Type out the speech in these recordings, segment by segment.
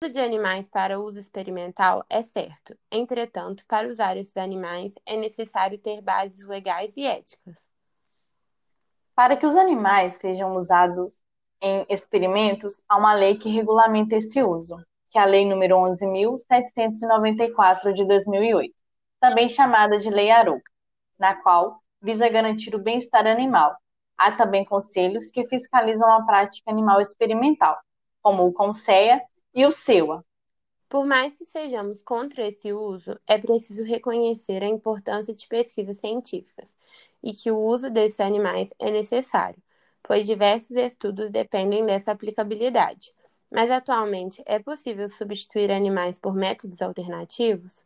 uso de animais para uso experimental é certo, entretanto, para usar esses animais é necessário ter bases legais e éticas. Para que os animais sejam usados em experimentos, há uma lei que regulamenta esse uso, que é a Lei nº 11.794 de 2008, também chamada de Lei Arouca, na qual visa garantir o bem-estar animal. Há também conselhos que fiscalizam a prática animal experimental, como o CONSEA e o SEUA. Por mais que sejamos contra esse uso, é preciso reconhecer a importância de pesquisas científicas e que o uso desses animais é necessário, pois diversos estudos dependem dessa aplicabilidade. Mas atualmente é possível substituir animais por métodos alternativos?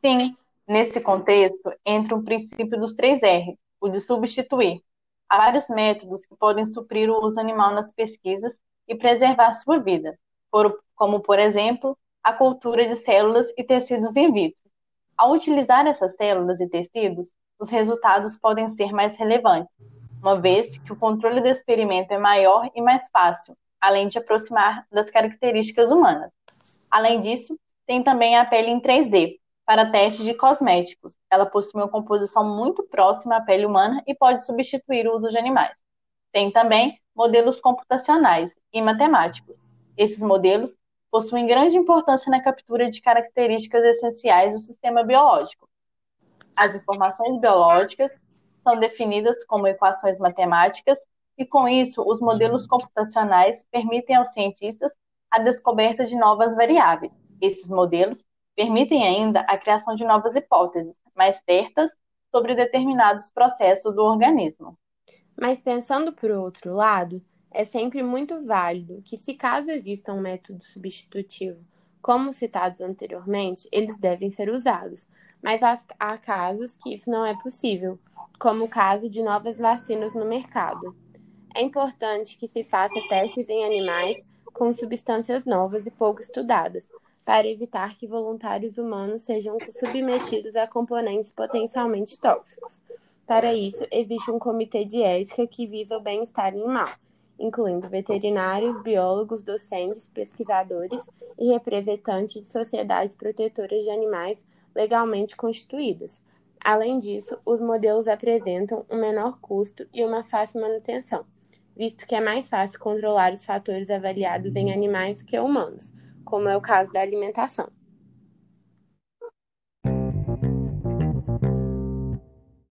Sim, nesse contexto entra o princípio dos três R, o de substituir. Há vários métodos que podem suprir o uso animal nas pesquisas e preservar sua vida, como, por exemplo, a cultura de células e tecidos in vitro. Ao utilizar essas células e tecidos, os resultados podem ser mais relevantes, uma vez que o controle do experimento é maior e mais fácil, além de aproximar das características humanas. Além disso, tem também a pele em 3D, para testes de cosméticos. Ela possui uma composição muito próxima à pele humana e pode substituir o uso de animais. Tem também modelos computacionais e matemáticos. Esses modelos possuem grande importância na captura de características essenciais do sistema biológico. As informações biológicas são definidas como equações matemáticas e, com isso, os modelos computacionais permitem aos cientistas a descoberta de novas variáveis. Esses modelos permitem ainda a criação de novas hipóteses mais certas sobre determinados processos do organismo. Mas pensando por outro lado, é sempre muito válido que, se caso exista um método substitutivo, como citados anteriormente, eles devem ser usados, mas há casos que isso não é possível, como o caso de novas vacinas no mercado. É importante que se faça testes em animais com substâncias novas e pouco estudadas, para evitar que voluntários humanos sejam submetidos a componentes potencialmente tóxicos. Para isso, existe um comitê de ética que visa o bem-estar animal, incluindo veterinários, biólogos, docentes, pesquisadores e representantes de sociedades protetoras de animais legalmente constituídas. Além disso, os modelos apresentam um menor custo e uma fácil manutenção, visto que é mais fácil controlar os fatores avaliados em animais que humanos como é o caso da alimentação.